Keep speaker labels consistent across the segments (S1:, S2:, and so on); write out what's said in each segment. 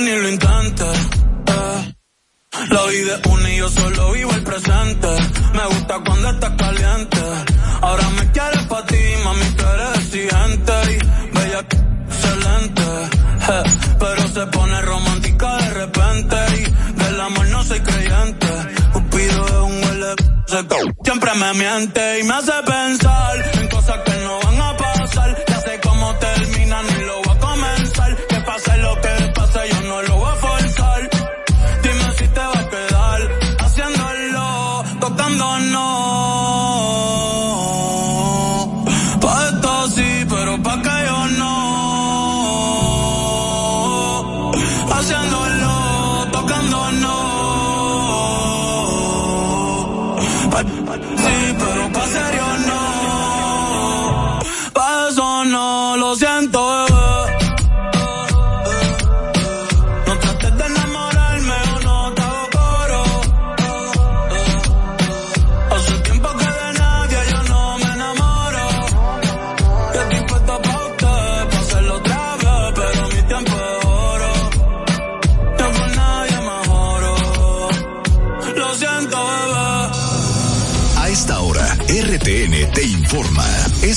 S1: ni lo intentes. Eh. La vida es una y yo solo vivo el presente. Me gusta cuando estás caliente. Ahora me quieres pa' ti, mami, tú eres exigente y bella excelente. pero se pone romántica de repente y del amor no soy creyente. Cupido es un huele siempre me miente y me hace pensar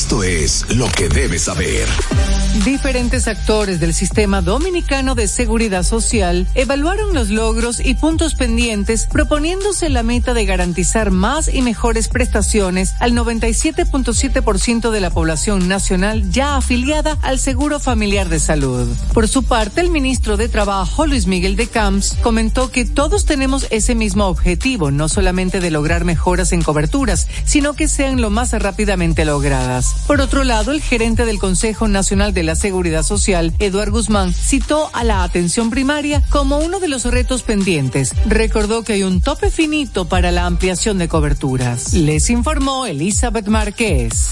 S1: Esto es lo
S2: que debes saber.
S3: Diferentes actores del sistema dominicano de seguridad social evaluaron los logros y puntos pendientes proponiéndose la meta de garantizar más y mejores prestaciones al 97.7% de la población nacional ya afiliada al Seguro Familiar de Salud. Por su parte, el ministro de Trabajo, Luis Miguel de Camps, comentó que todos tenemos ese mismo objetivo, no solamente de lograr mejoras en coberturas, sino que sean lo más rápidamente logradas. Por otro lado, el gerente del Consejo Nacional de la Seguridad Social, Eduard Guzmán, citó a la atención primaria como uno de los retos pendientes. Recordó que hay un tope finito para la ampliación de coberturas. Les informó Elizabeth Márquez.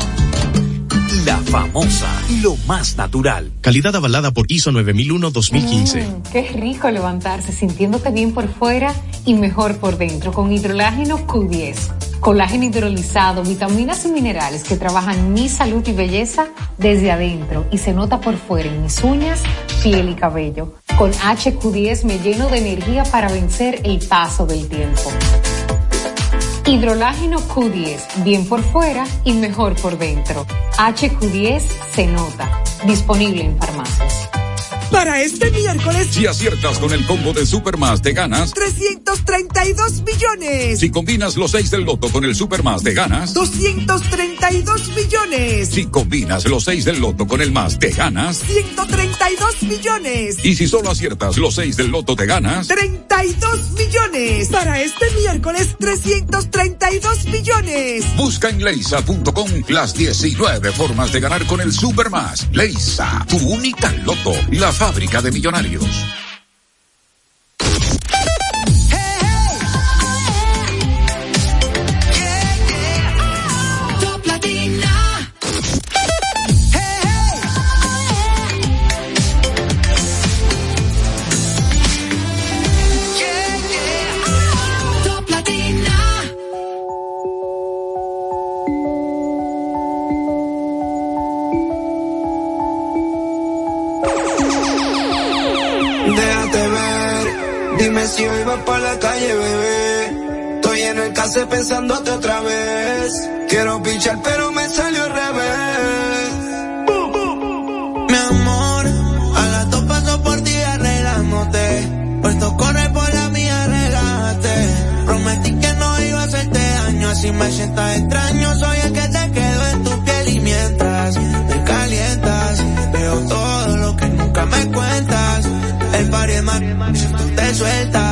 S4: La famosa, lo más natural.
S5: Calidad avalada por ISO 9001-2015.
S6: Mm, qué rico levantarse sintiéndote bien por fuera y mejor por dentro con hidrolágeno Q10. Colágeno hidrolizado, vitaminas y minerales que trabajan mi salud y belleza desde adentro y se nota por fuera en mis uñas, piel y cabello. Con HQ10 me lleno de energía para vencer el paso del tiempo. Hidrolágeno Q10, bien por fuera y mejor por dentro. HQ10 se nota. Disponible en farmacias.
S7: Para este miércoles,
S8: Si aciertas con el combo de Supermas, te ganas.
S7: 332 millones.
S8: Si combinas los 6 del loto con el Supermas, te ganas.
S7: 232 millones.
S8: Si combinas los 6 del loto con el más, te ganas.
S7: 132 millones.
S8: Y si solo aciertas los 6 del loto, te ganas.
S7: 32 millones. Para este miércoles, 332 millones.
S8: Busca en leisa.com las 19 formas de ganar con el Supermas. Leisa, tu única loto, la fábrica de millonarios.
S9: Quiero pichar, pero me salió al revés. Mi amor, a las dos paso por ti arreglándote. Puesto corre por la mía, relájate. Prometí que no iba a hacerte daño, así me sientas extraño. Soy el que te quedó en tu piel y mientras te calientas, veo todo lo que nunca me cuentas. El pari es más, si tú te sueltas.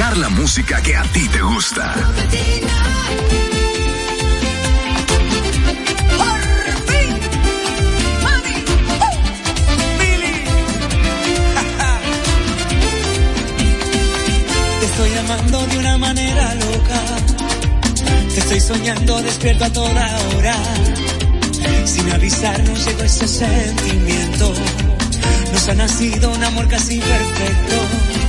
S9: la
S10: música que a ti te gusta.
S11: Te Estoy amando de una manera loca. Te estoy soñando despierto a toda hora. Sin avisarnos llegó ese sentimiento. Nos ha nacido un amor casi perfecto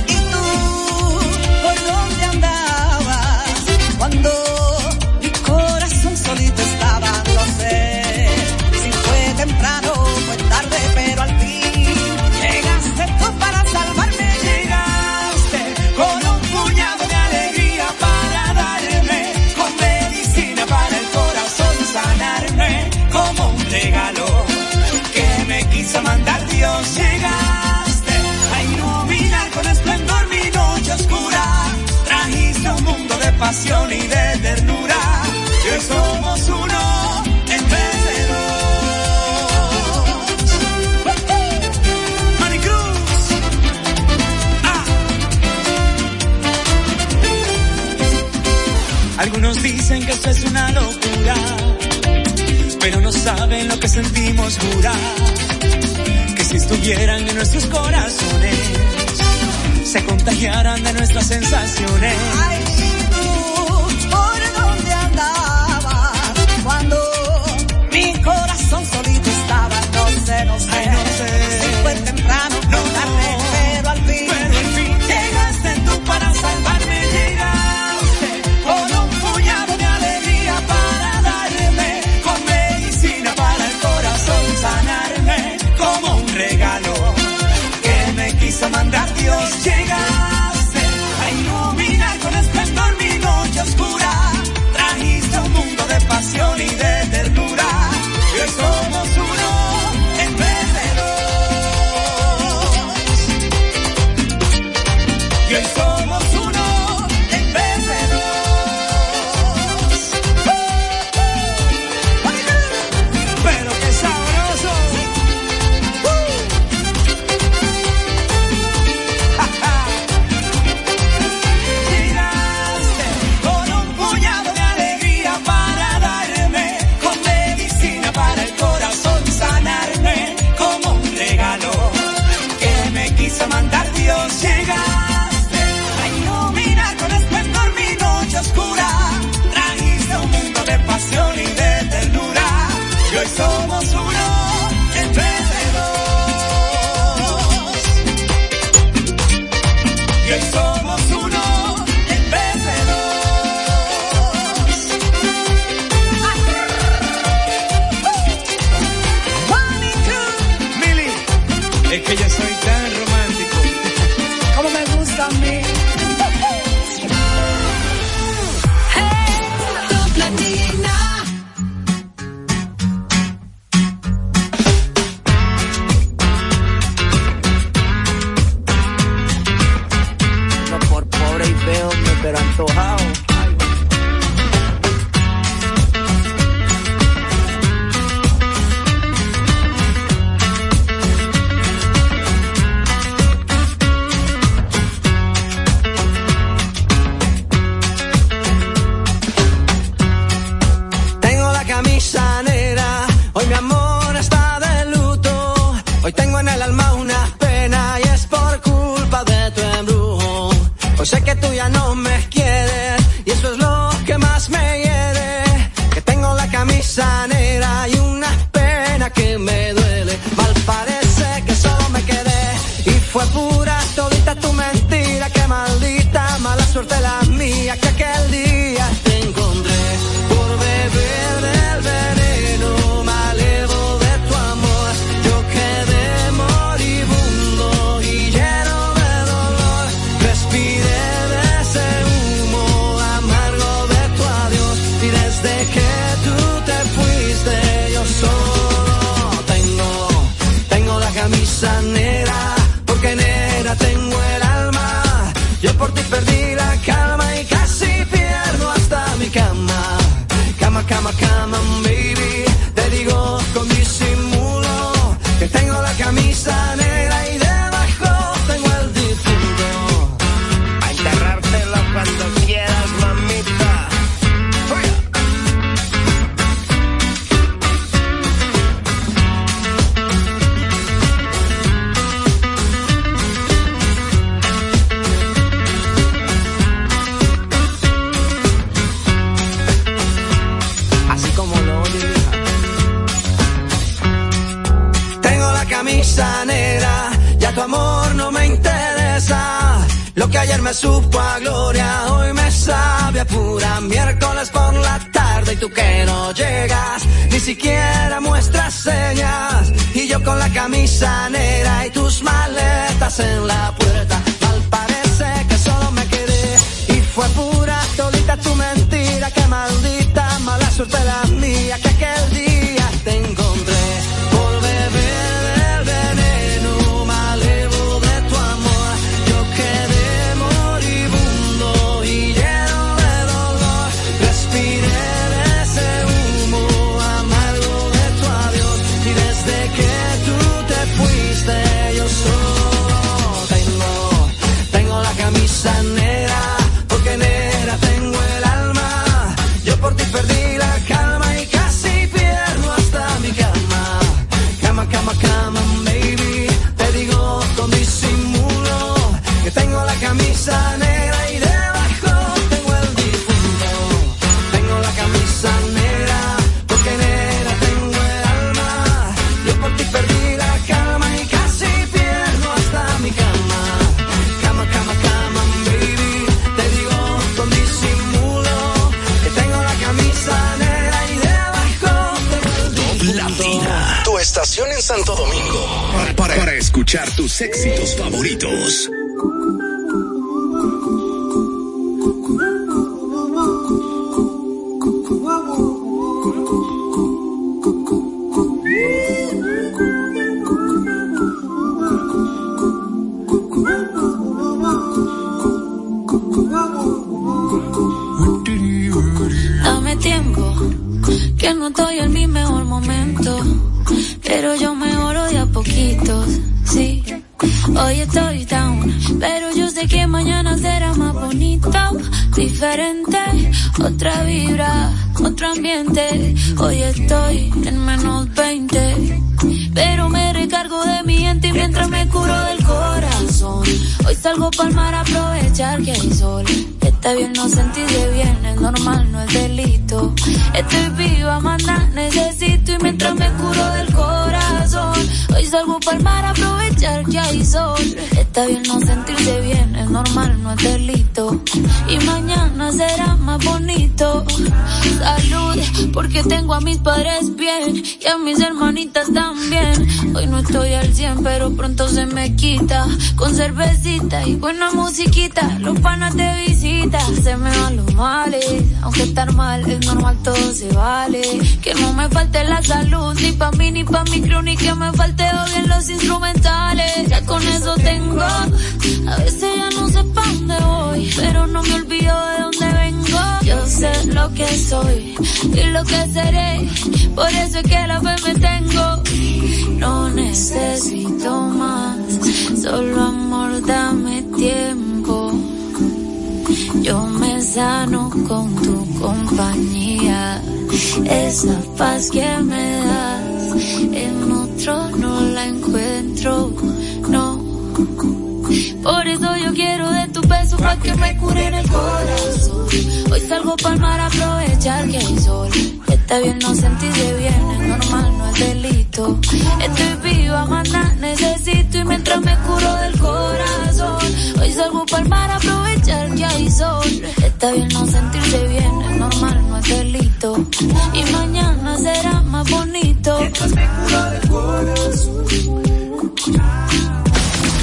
S11: Dicen que eso es una locura, pero no saben lo que sentimos jurar. Que si estuvieran en nuestros corazones, se contagiaran de nuestras sensaciones.
S12: en
S13: menos 20. Pero me recargo de mi gente mientras me curo del corazón. Hoy salgo pa'l mar a aprovechar que hay sol. Está bien no sentirse bien, es normal, no es delito. Estoy viva, manda, necesito y mientras me curo del corazón salgo para mar a aprovechar que hay sol. Está bien no sentirse bien, es normal, no es delito. Y mañana será más bonito. Salud, porque tengo a mis padres bien y a mis hermanitas también. Hoy no estoy al 100, pero pronto se me quita. Con cervecita y buena musiquita, los panas de visita. Se me van los males, aunque estar mal es normal, todo se vale. Que no me falte la salud, ni pa' mí ni pa' mi crew, ni que me falte bien los instrumentales. Ya con eso tengo, a veces ya no sé pa' dónde voy, pero no me olvido de dónde vengo. Yo sé lo que soy y lo que seré, por eso es que la fe me tengo. No necesito más, solo amor, dame tiempo. Yo me sano con tu compañía, esa paz que me das, en otro no la encuentro, no. Por eso yo quiero de tu beso pa' que me cure en el corazón. Hoy salgo pa'l mar a aprovechar que hay sol. Está bien no sentirse bien, es normal, no es delito. Estoy viva, maná, necesito y mientras me curo del corazón. Hoy salgo pa'l mar a aprovechar que hay sol. Está bien no sentirse bien, es normal, no es delito. Y mañana será más bonito. Mientras me curo del corazón.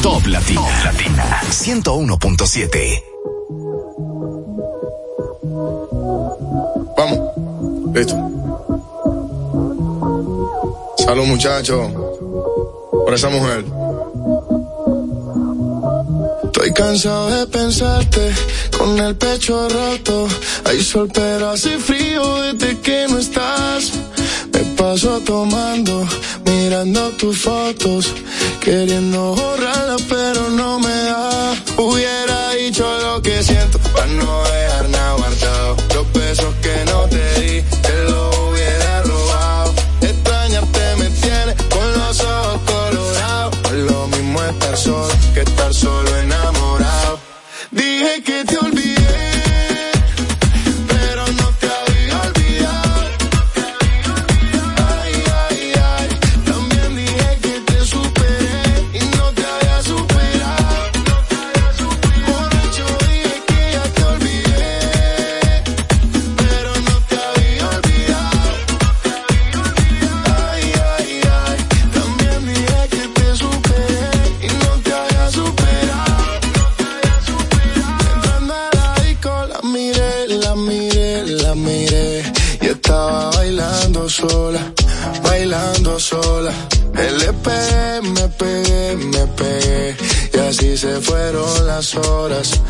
S10: Top Latina. Top Latina. 101.7.
S14: Vamos. Listo. Salud, muchachos. Por esa mujer.
S15: Estoy cansado de pensarte con el pecho roto. Hay sol, pero hace frío desde que no estás. Me paso tomando, mirando tus fotos, queriendo borrarlas, pero no me da. Hubiera dicho lo que siento para no dejar nada guardado. Horas,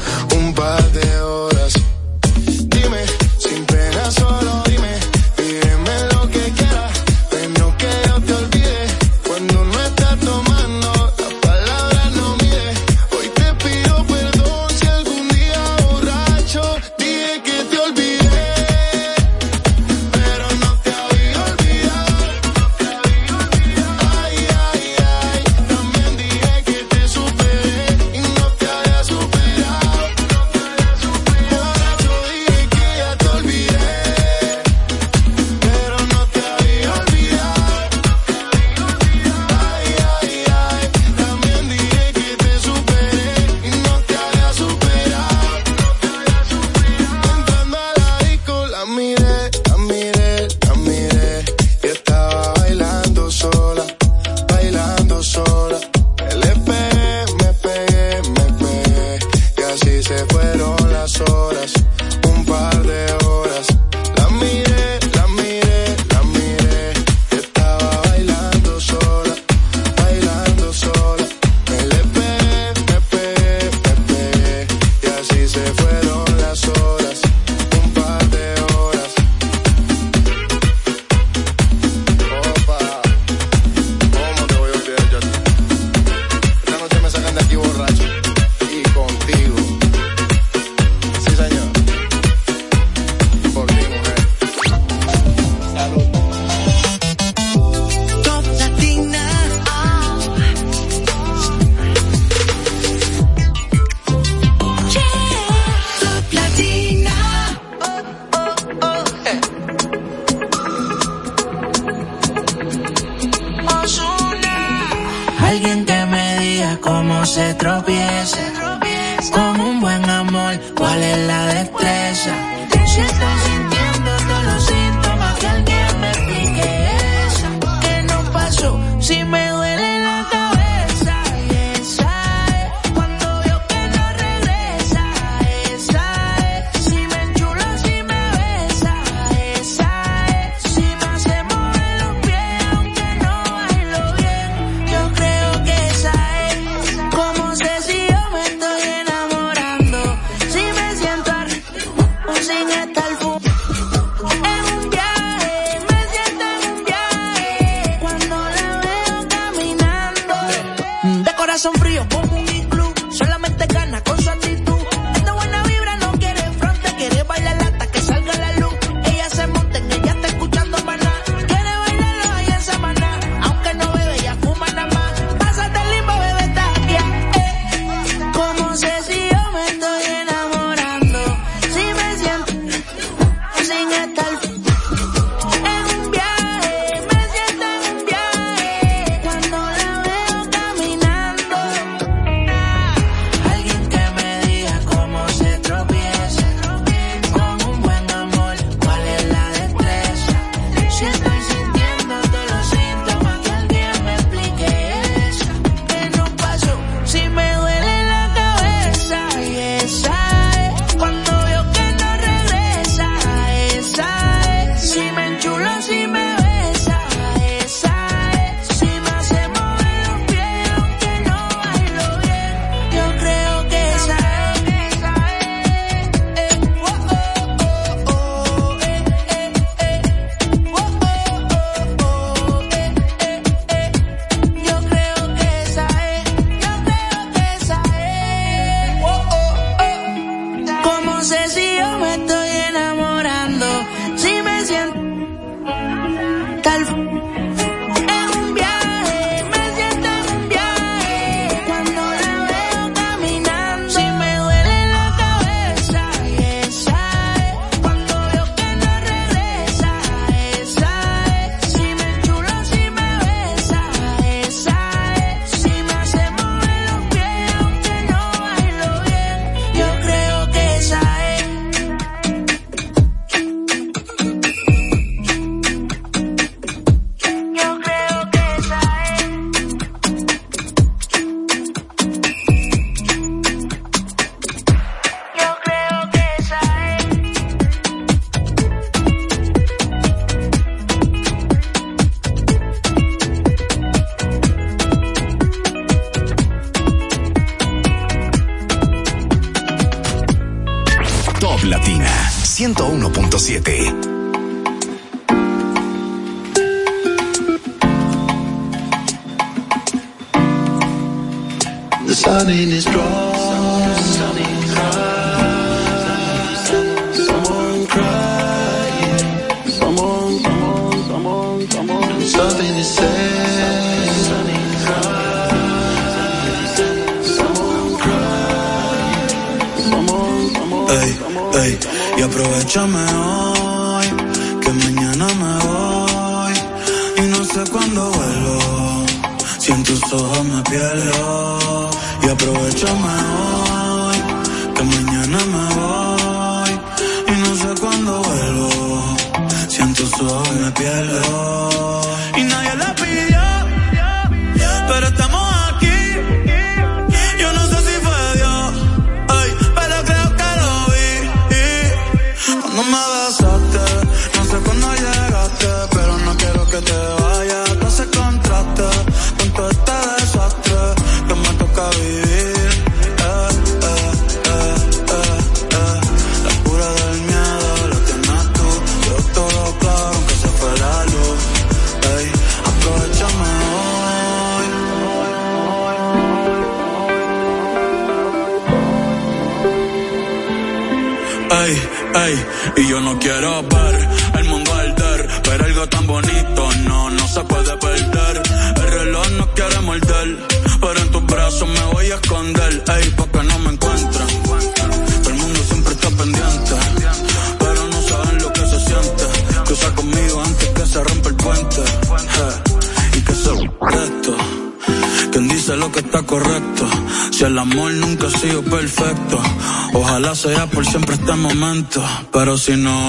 S15: si no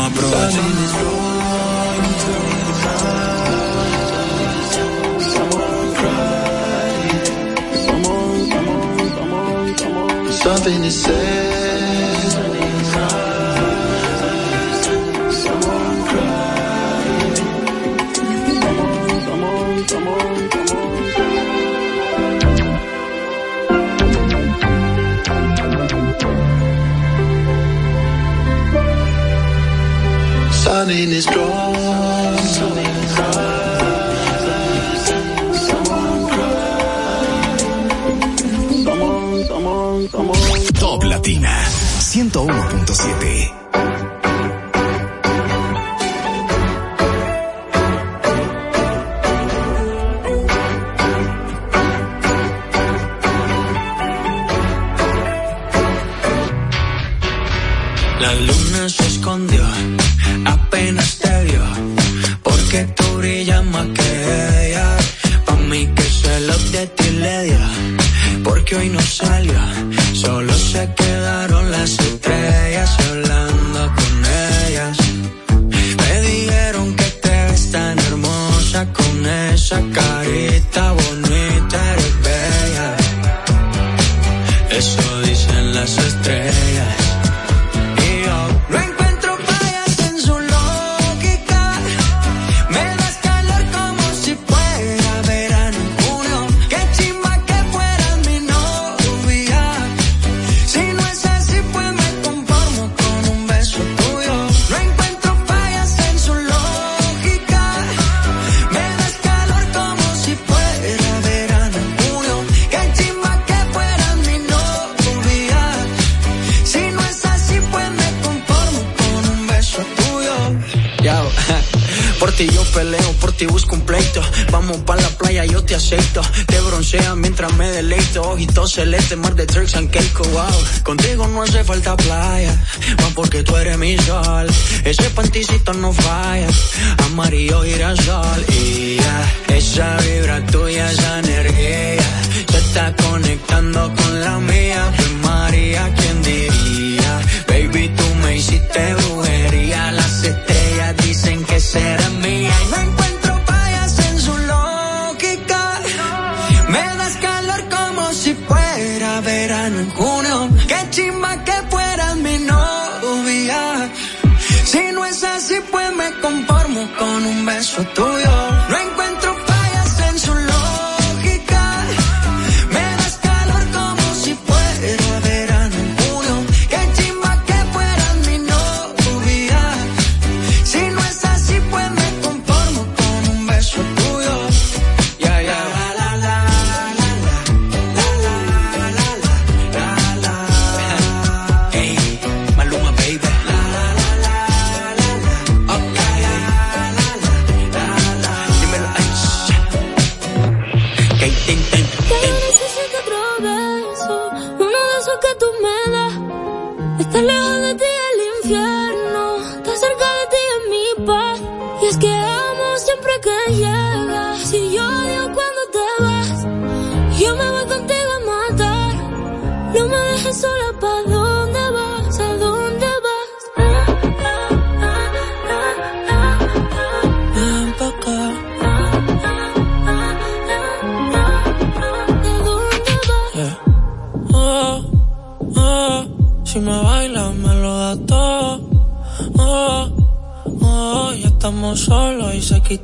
S16: con esa
S13: carita bonita. deleite, ojitos celeste, mar de tricks and cake, wow. Contigo no hace falta playa, más porque tú eres mi sol. Ese panticito no falla, amarillo girasol. Y ya, esa vibra tuya, esa energía, se está conectando con la mía. Pues María, ¿quién diría? Baby, tú me hiciste brujería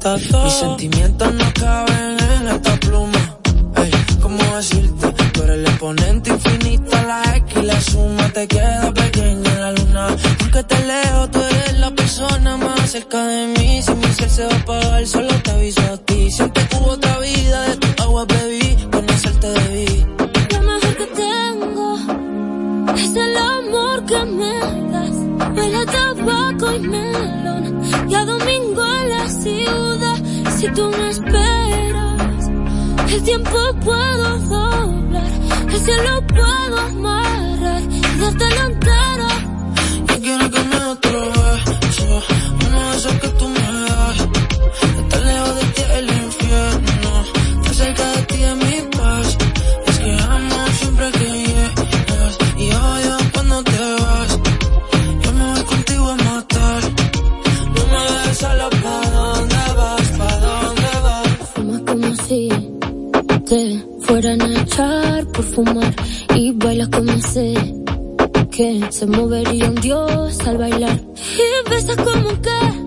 S13: I fort. Y me como un qué.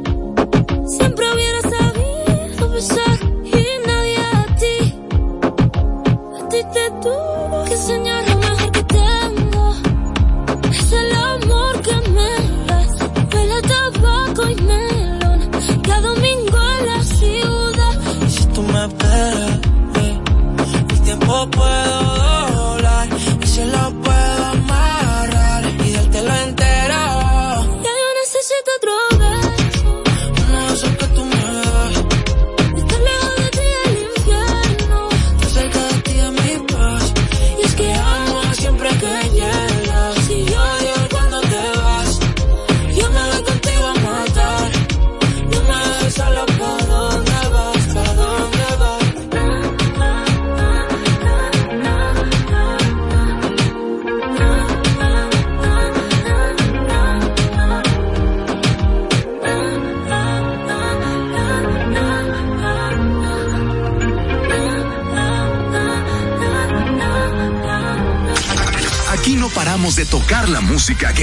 S13: música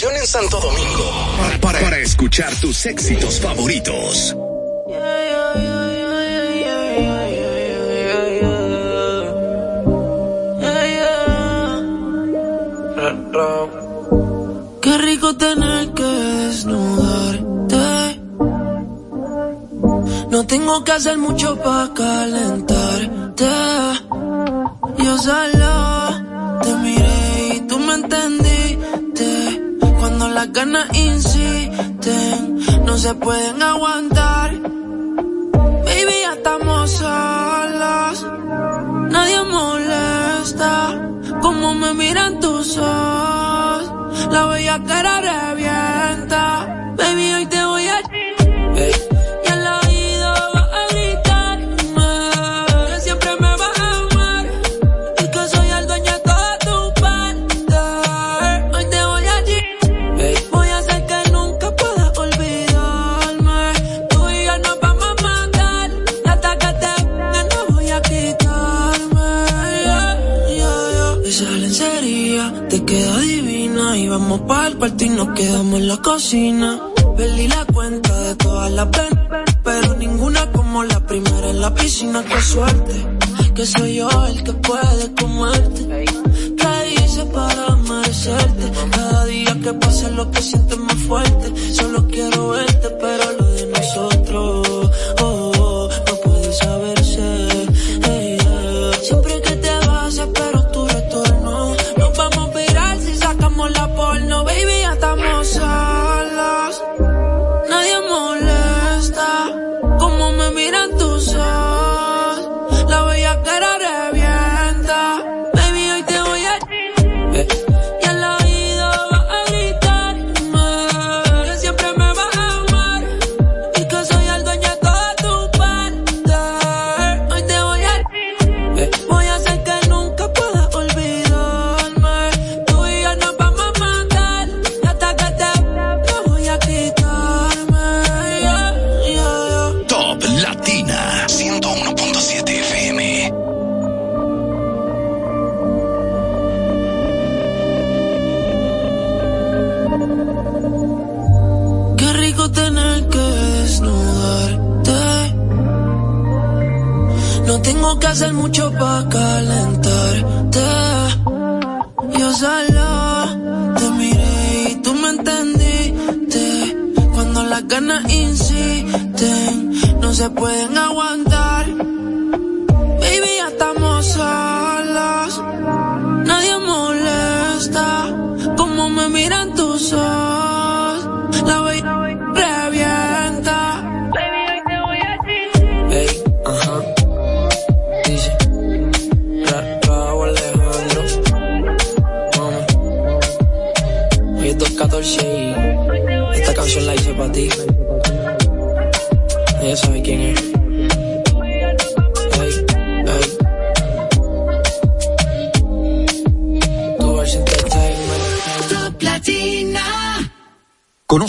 S10: en
S13: Santo Domingo para, para escuchar tus éxitos favoritos.
S17: Qué rico tener que desnudarte. No tengo que hacer mucho para calentarte. Yo solo las ganas insisten, no se pueden aguantar. Baby, ya estamos solas, nadie molesta. Como me miran tus ojos, la bella cara revienta. Y nos quedamos en la cocina. Perdí la cuenta de todas las veces, pero ninguna como la primera en la piscina. Qué suerte, que soy yo el que puede comerte. ¿Qué hice para merecerte? Cada día que pasa lo que sientes más fuerte. Solo quiero verte, pero lo de nosotros.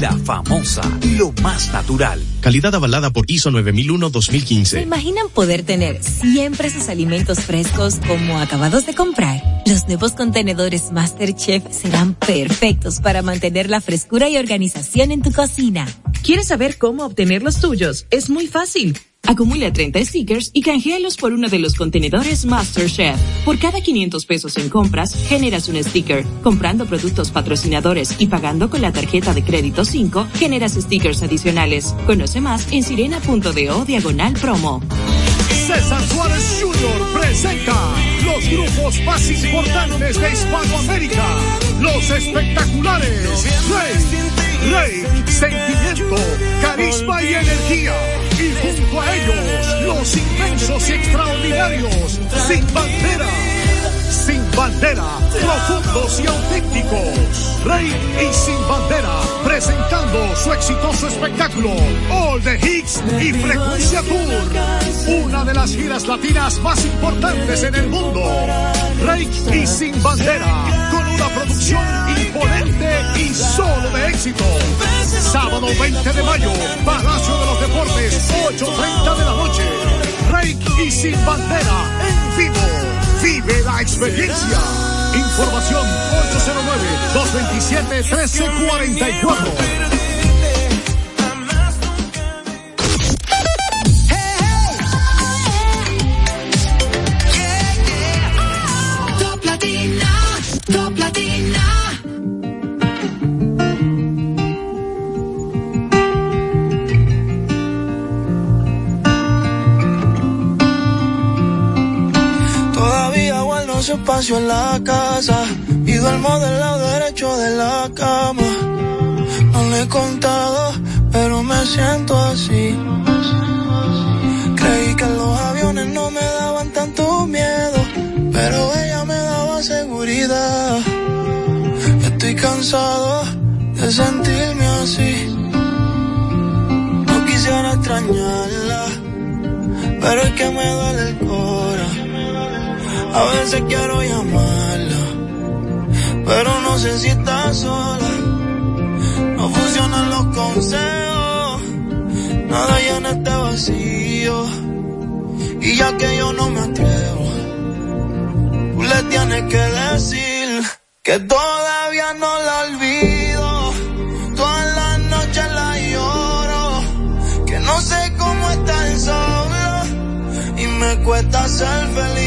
S18: La famosa, lo más natural.
S19: Calidad avalada por ISO
S20: ¿Se
S19: 9001-2015.
S20: imaginan poder tener siempre sus alimentos frescos como acabados de comprar? Los nuevos contenedores MasterChef serán perfectos para mantener la frescura y organización en tu cocina.
S21: ¿Quieres saber cómo obtener los tuyos? Es muy fácil. Acumula 30 stickers y canjealos por uno de los contenedores MasterChef. Por cada 500 pesos en compras, generas un sticker. Comprando productos patrocinadores y pagando con la tarjeta de crédito 5, generas stickers adicionales. Conoce más en sirena.do diagonal promo.
S22: César Suárez Jr. presenta los grupos más importantes de Hispanoamérica. Los espectaculares. Rey, Rey, Sentimiento, Carisma y Energía. Y junto a ellos, los inmensos y extraordinarios. Sin bandera. Sin bandera, profundos y auténticos. Rey y Sin Bandera, presentando su exitoso espectáculo, All the Hits y Frecuencia Tour. Una de las giras latinas más importantes en el mundo. Rey y Sin Bandera, con una producción imponente solo de éxito. Sábado 20 de mayo, Palacio de los Deportes, 8.30 de la noche. Rey y Sin Bandera, en vivo. Vive la experiencia. Información 809-227-1344.
S23: Top Latina,
S15: mucho espacio en la casa y duermo del lado derecho de la cama. No le he contado, pero me siento así. Creí que los aviones no me daban tanto miedo, pero ella me daba seguridad. Estoy cansado de sentirme así. No quisiera extrañarla, pero es que me duele el corazón. A veces quiero llamarla, pero no sé si está sola. No funcionan los consejos, nada llena este vacío. Y ya que yo no me atrevo, tú le tienes que decir que todavía no la olvido. Todas las noches la lloro, que no sé cómo estar solo y me cuesta ser feliz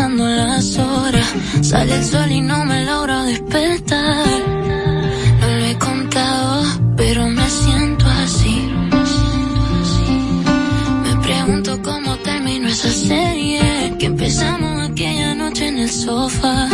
S13: contando las horas. Sale el sol y no me logro despertar. No lo he contado, pero me siento así. Me pregunto cómo terminó esa serie que empezamos aquella noche en el sofá.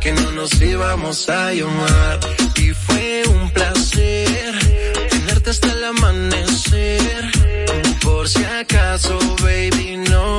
S13: que no
S17: nos íbamos a llamar.
S24: Y
S17: fue un placer tenerte hasta el amanecer. Por si acaso, baby, no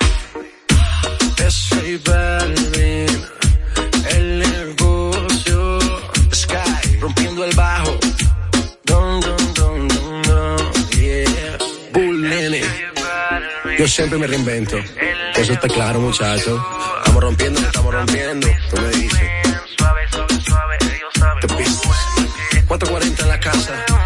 S17: Yo siempre me reinvento. Eso está claro, muchacho. Estamos rompiendo, rompiendo. 440 en la casa.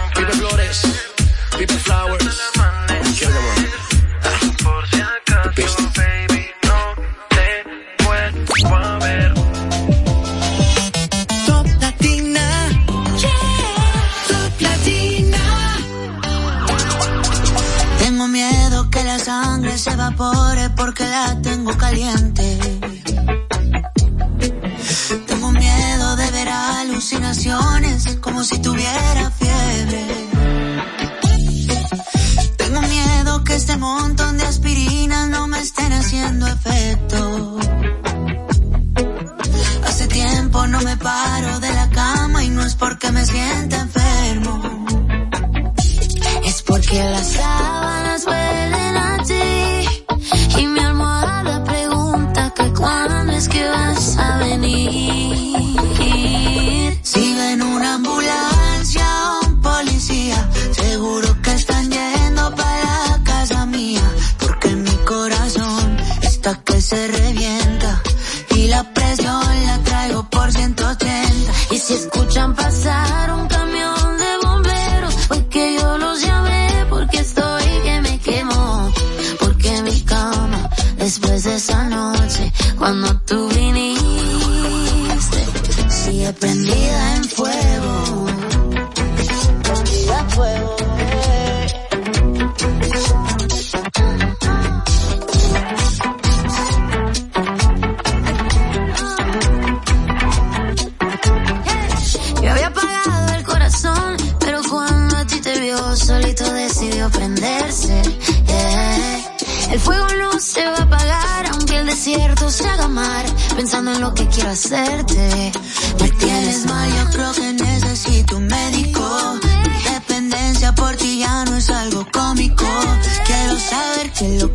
S25: tengo miedo
S16: de ver alucinaciones, como si tuviera fiebre. Tengo miedo que este montón de aspirinas no me estén haciendo efecto. Hace tiempo no me paro de la cama y no es porque me sienta enfermo. Es porque las sábanas hasta que se revienta. Y la presión la traigo por 180. Y si escuchan pasar un camión de bomberos, fue que yo los llamé porque estoy que me quemo. Porque mi cama, después de esa noche. pensando en lo que quiero hacerte. Me tienes mal, yo creo que necesito un médico. Mi dependencia por ti ya no es algo cómico. Quiero saber qué es lo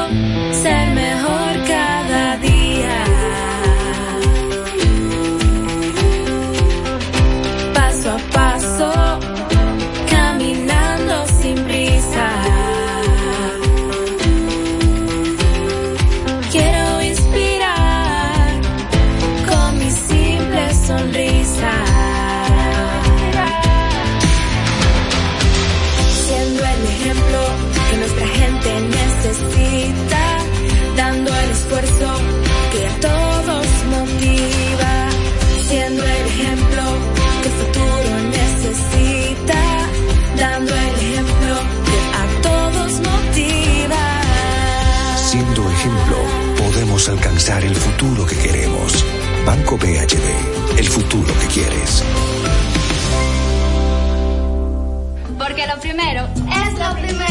S13: ser mejor
S26: Banco BHD, el futuro que quieres.
S27: Porque lo primero es lo primero.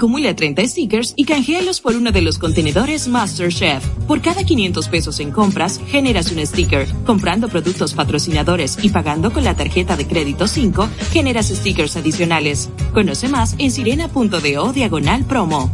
S21: Acumula 30 stickers y canjealos por uno de los contenedores MasterChef. Por cada 500 pesos en compras, generas un sticker. Comprando productos patrocinadores y pagando con la tarjeta de crédito 5, generas stickers adicionales. Conoce más en sirena.do diagonal promo.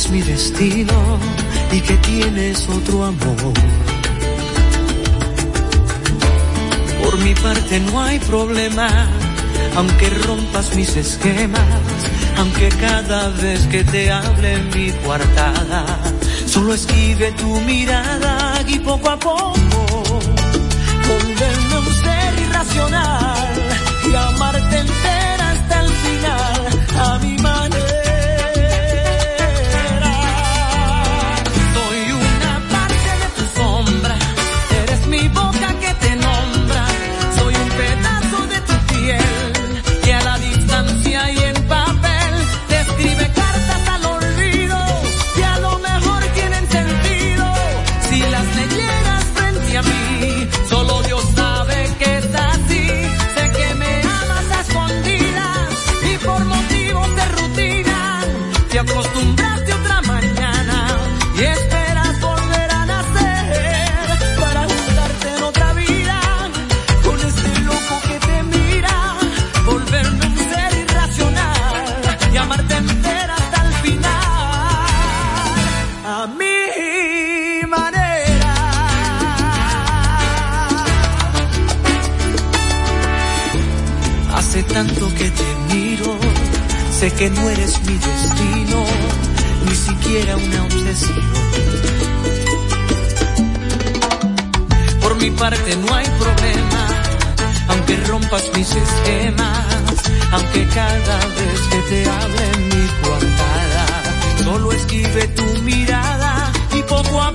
S28: Eres mi destino y que tienes otro amor. Por mi parte no hay problema, aunque rompas mis esquemas, aunque cada vez que te hable mi coartada, solo esquive tu mirada y poco a poco volverme un ser irracional y amarte entera hasta el final a mi acostumbrarte otra mañana y esperas volver a nacer para juntarte en otra vida con este loco que te mira, volverme un ser irracional y amarte entera hasta el final. A mi manera. Hace tanto que te Sé que no eres mi destino, ni siquiera una obsesión. Por mi parte no hay problema, aunque rompas mis esquemas, aunque cada vez que te hable mi coartada, solo esquive tu mirada y poco a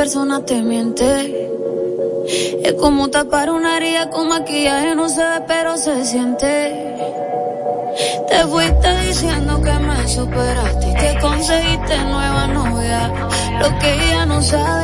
S13: persona te miente. Es como tapar una herida con maquillaje, no se pero se siente. Te fuiste diciendo que me superaste y que conseguiste nueva novia. Lo que ella no sabe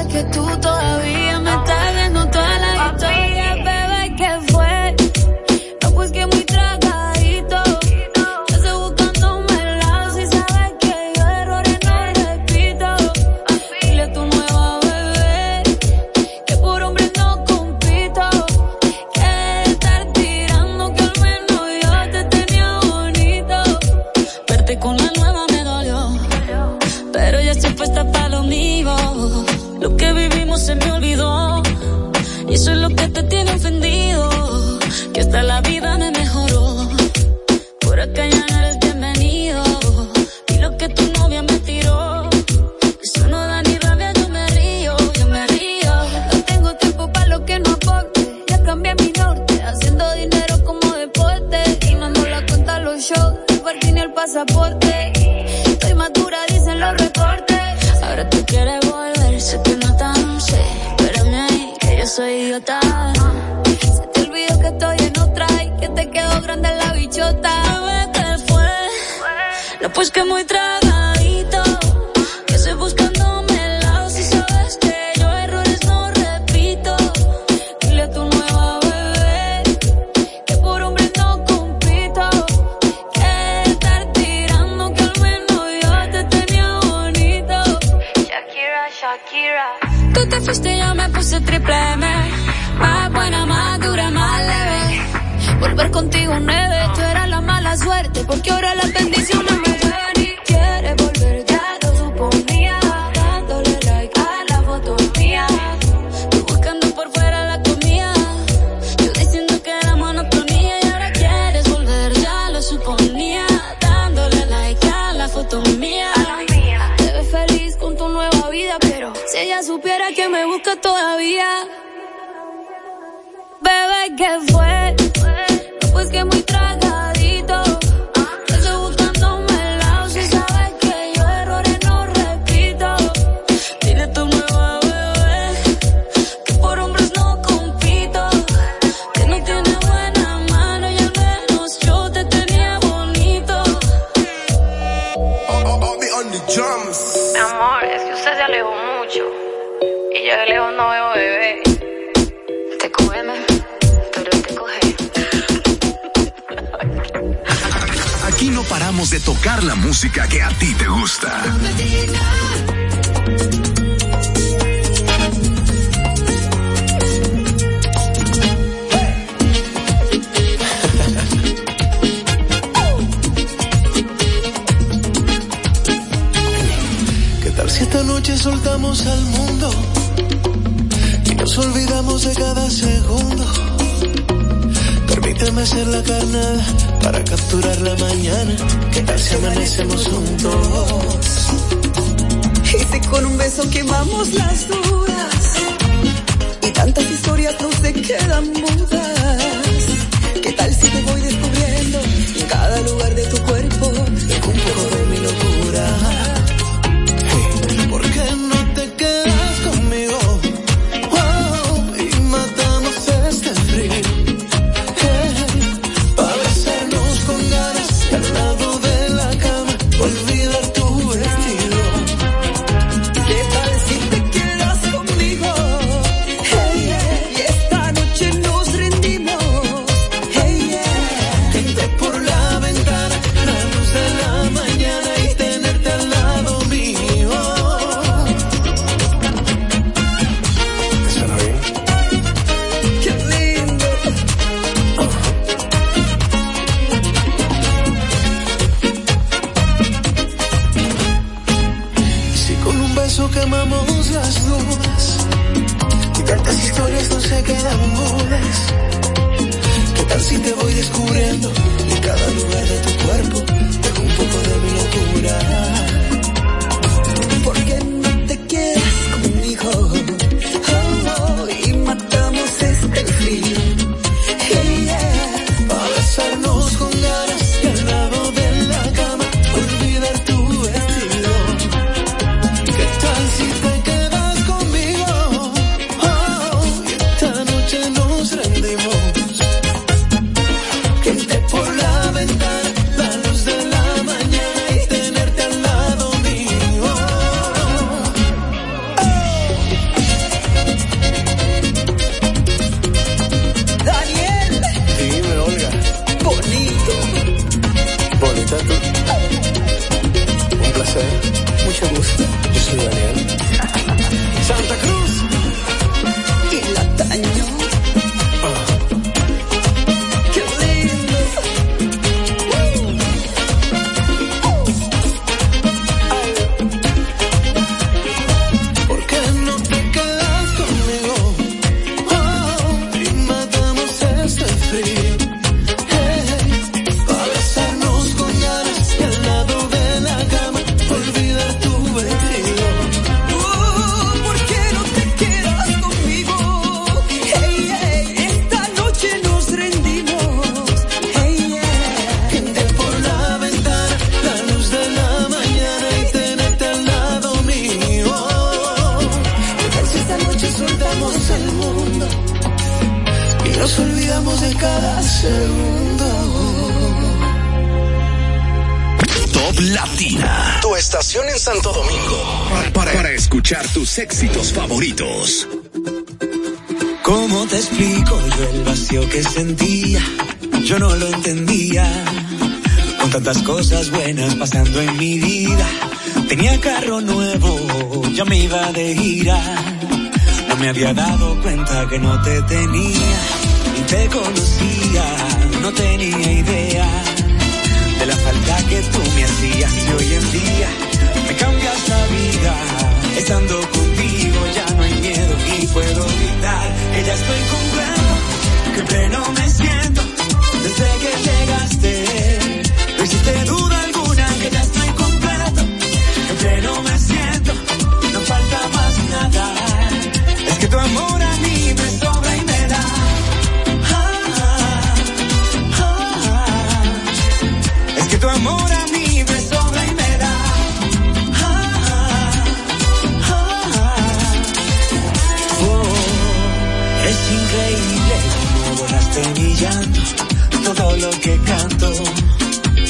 S13: ¿Qué
S29: tal si
S30: te voy descubriendo en cada lugar de tu cuerpo?
S31: venías pasando en mi vida. Tenía carro nuevo, ya me iba de gira. No me había dado cuenta que no te tenía. Y te conocía, no tenía idea de la falta que tú me hacías. Y hoy en día me cambias la vida. Estando contigo ya no hay miedo y puedo gritar que ya estoy cumpliendo, que pleno me siento Tu amor a anime, sobra y me da, ha, ha, es que tu amor a mí me sobra y me da. Oh, es increíble cómo has tenillando todo lo que canto,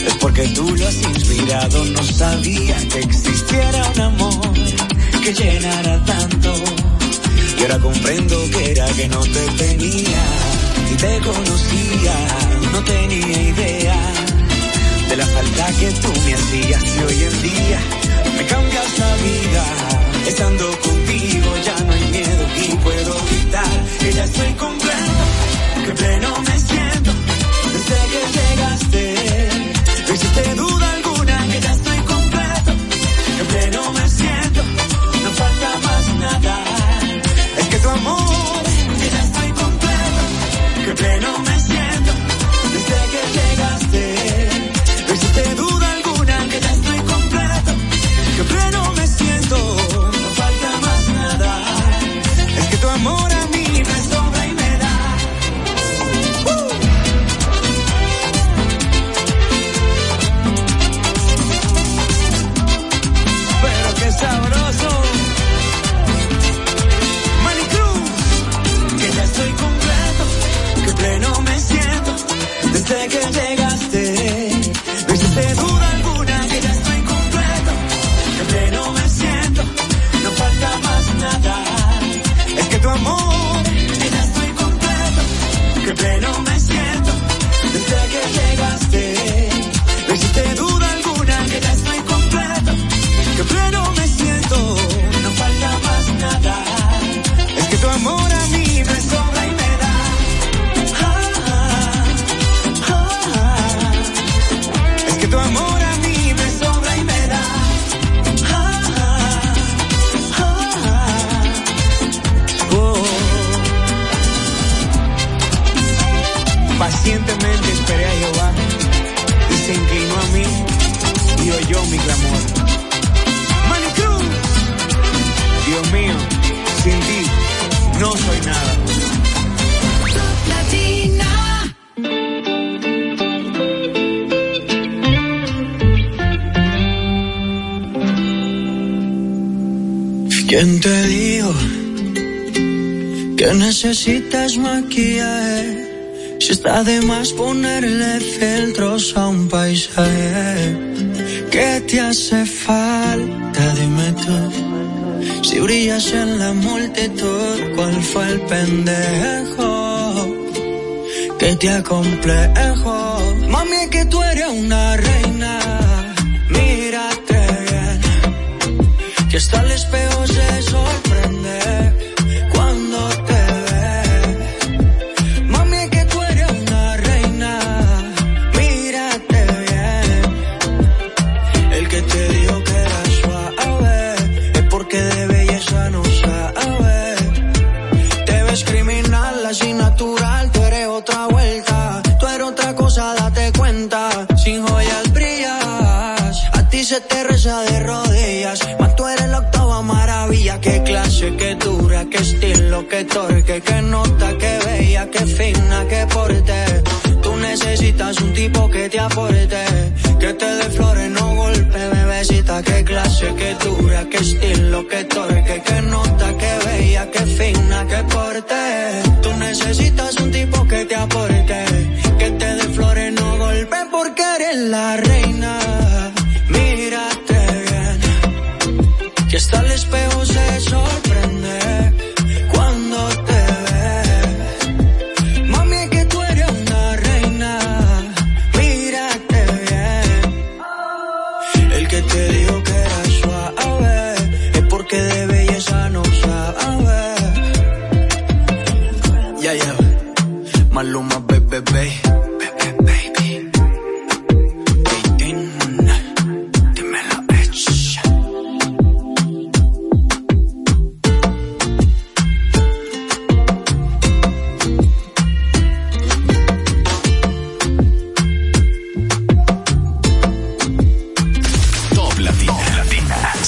S31: es porque tú lo has inspirado, no sabía que existiera un amor que llenara tanto. Y ahora comprendo que era que no te tenía y te conocía, no tenía idea de la falta que tú me hacías y hoy en día me cambias la vida. Estando contigo ya no hay miedo y puedo gritar que ya estoy completo, que pleno me siento desde que llegaste. Lo hiciste
S32: ¿Quién te dijo que necesitas maquillaje? Si está de más ponerle filtros a un paisaje. ¿Qué te hace falta? Dime tú. Si brillas en la multitud, ¿cuál fue el pendejo que te acomplejo?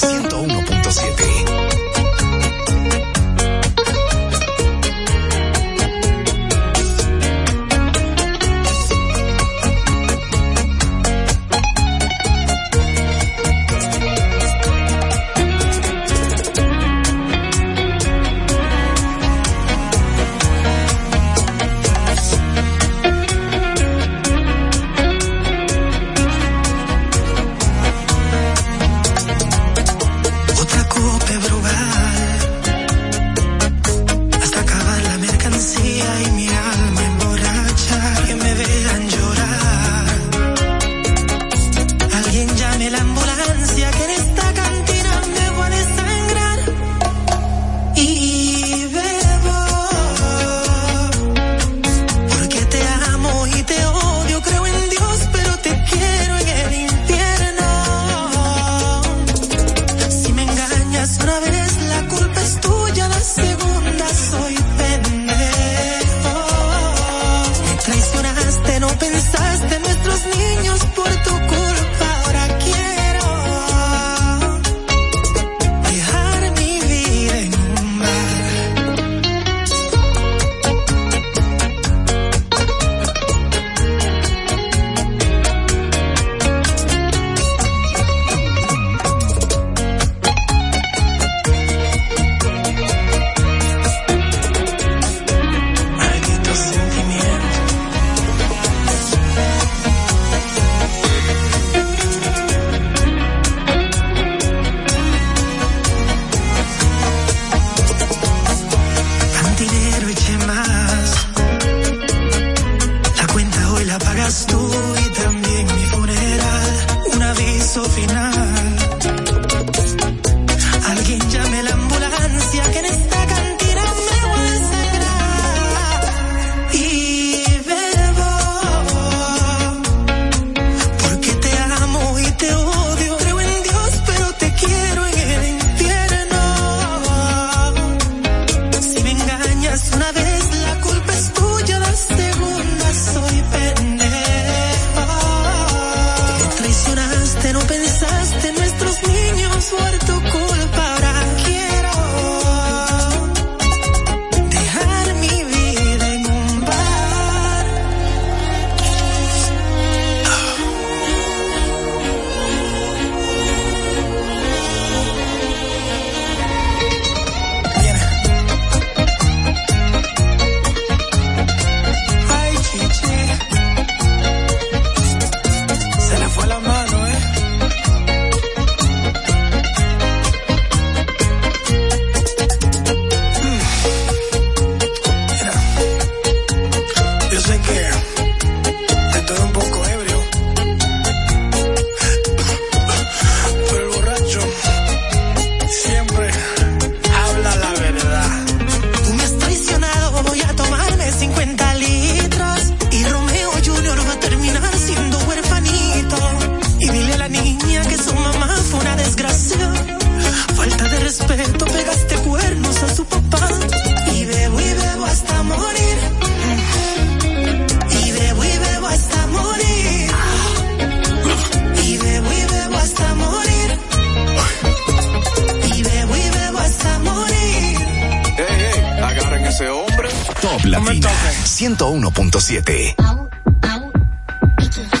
S5: 101.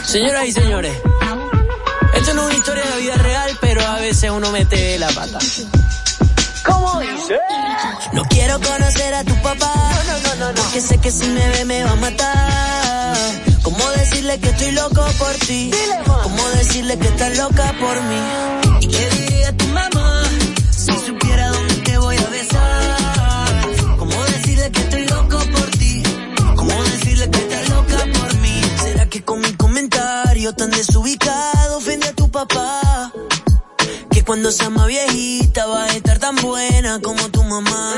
S32: Señoras y señores, esto no es una historia de la vida real, pero a veces uno mete la pata. ¿Cómo dice?
S16: No quiero conocer a tu papá. No, no, no, Porque sé que si me ve me va a matar. ¿Cómo decirle que estoy loco por ti? ¿Cómo decirle que estás loca por mí? Tan desubicado ofende a tu papá? Que cuando sea más viejita va a estar tan buena como tu mamá.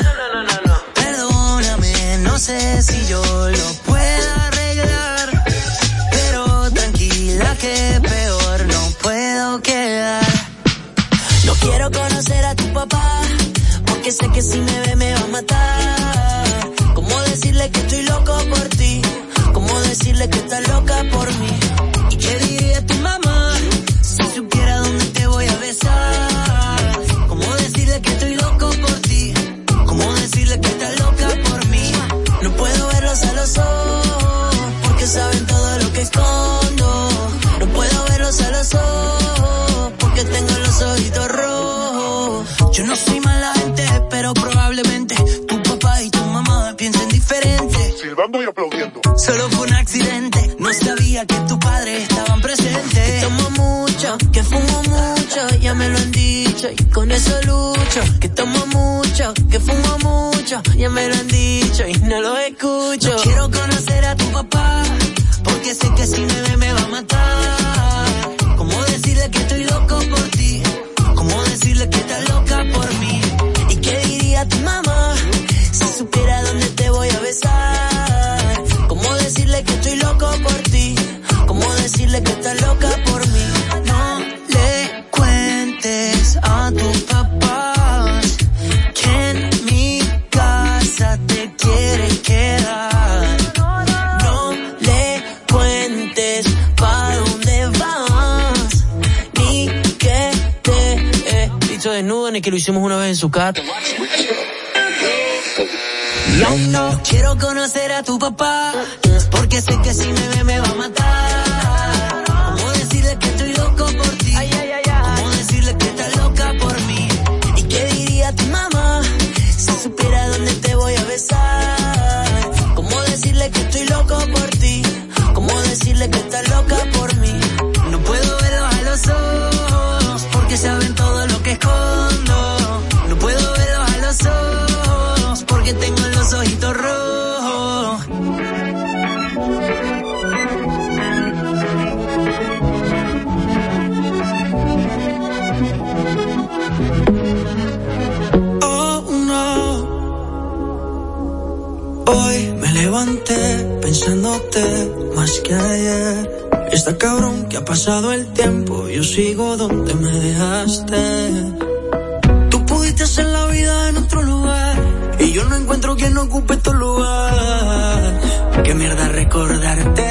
S16: Perdóname, no sé si yo lo pueda arreglar. Pero tranquila que peor no puedo quedar. No quiero conocer a tu papá, porque sé que si me ve me va a matar. ¿Cómo decirle que estoy loco por ti? ¿Cómo decirle que estás loca por mí? Porque saben todo lo que escondo. No puedo verlos a los ojos, porque tengo los ojitos rojos. Yo no soy mala gente, pero probablemente tu papá y tu mamá piensen diferente.
S5: Silbando y aplaudiendo.
S16: Solo fue un accidente, no sabía que tu padre estaban presentes. Que tomo mucho, que fumo mucho, ya me lo han dicho y con eso lucho. Que tomo mucho, que fumo mucho, ya me lo han dicho y no lo escucho. No quiero conocer a tu papá, porque sé que si me ve me que lo hicimos una vez en su casa. Yo no quiero conocer a tu papá, porque sé que si me ve me va a matar.
S32: Más que ayer. Está cabrón que ha pasado el tiempo, yo sigo donde me dejaste. Tú pudiste hacer la vida en otro lugar y yo no encuentro quien ocupe tu lugar. Qué mierda recordarte.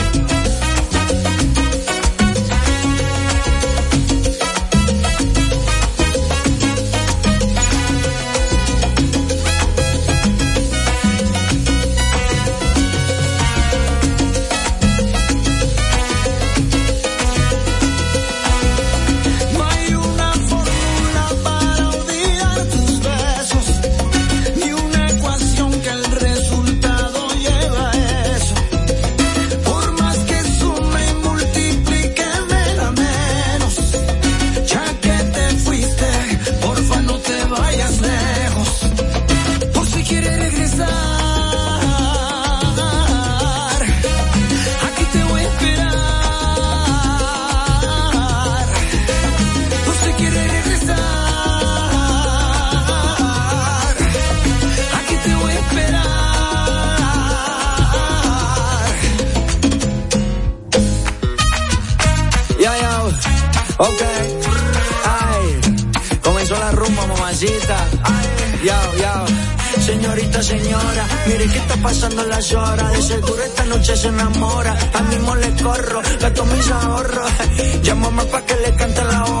S32: Señora, mire que está pasando las horas. De seguro esta noche se enamora. A mismo le corro, gasto mis ahorros. Llámame pa' que le cante la boda.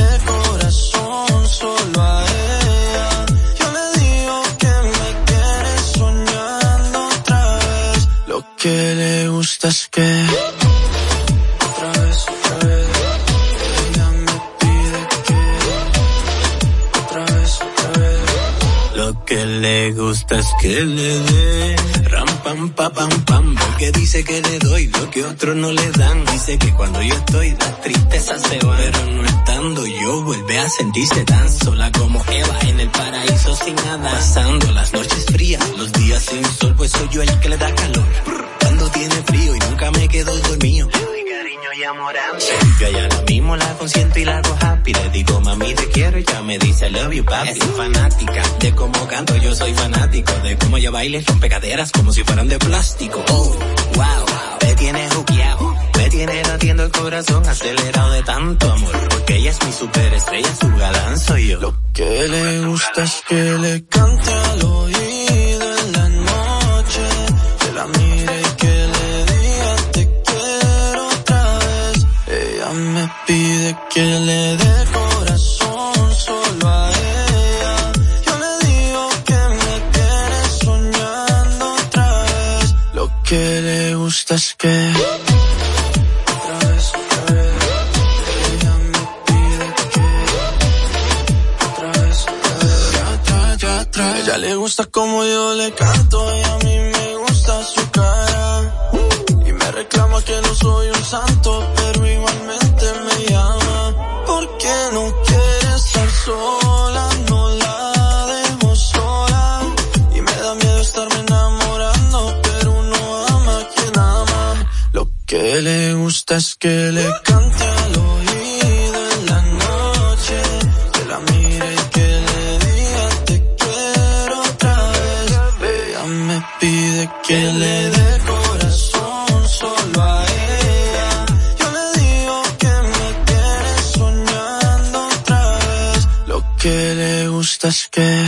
S17: otra vez, otra vez. Ella me pide que otra vez, otra vez.
S33: Lo que le gusta es que le dé ram pam pa pam pam porque dice que le doy lo que otros no le dan dice que cuando yo estoy la tristeza se va pero no estando yo vuelve a sentirse tan sola como Eva en el paraíso sin nada pasando las noches frías los días sin sol pues soy yo el que le da calor cuando tiene frío y me quedo dormido doy cariño y amor yo allá la mismo la consiento y la hago happy. Le digo mami te quiero y ya me dice I love you papi es fanática de cómo canto yo soy fanático de cómo ella baila y rompe caderas como si fueran de plástico. Oh wow me tiene juqueado me tiene latiendo el corazón acelerado de tanto amor porque ella es mi superestrella su galán soy yo. Lo
S17: que le gusta es que le cante al oído pide que le dé corazón solo a ella. Yo le digo que me quiere soñando otra vez. Lo que le gusta es que otra vez, otra vez. Ella me pide que otra vez, otra vez. Ya atrás, ya atrás. Ella le gusta como yo le canto y a mí me gusta su cara. Y me reclama que no soy un santo, que le gusta es que le cante al oído en la noche, que la mire y que le diga te quiero otra vez. Ella me pide que le dé corazón solo a ella. Yo le digo que me quiere soñando otra vez. Lo que le gusta es que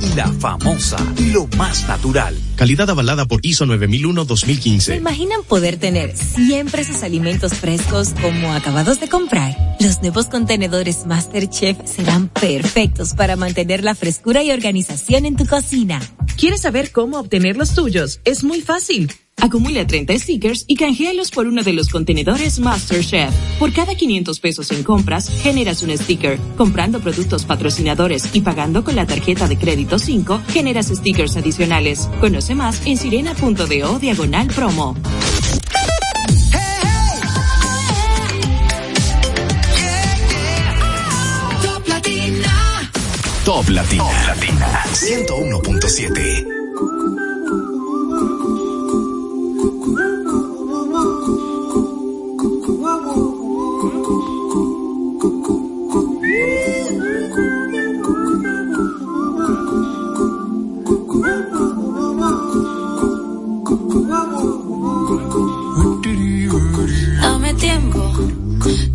S34: Y la famosa, lo más natural.
S19: Calidad avalada por ISO
S35: ¿Se
S19: 9001-2015.
S35: imaginan poder tener siempre sus alimentos frescos como acabados de comprar? Los nuevos contenedores MasterChef serán perfectos para mantener la frescura y organización en tu cocina.
S21: ¿Quieres saber cómo obtener los tuyos? Es muy fácil. Acumula 30 stickers y canjealos por uno de los contenedores MasterChef. Por cada 500 pesos en compras, generas un sticker. Comprando productos patrocinadores y pagando con la tarjeta de crédito 5, generas stickers adicionales. Conoce más en sirena.do diagonal promo.
S23: Top Latina.
S10: Top Latina. Top Latina. 101.7.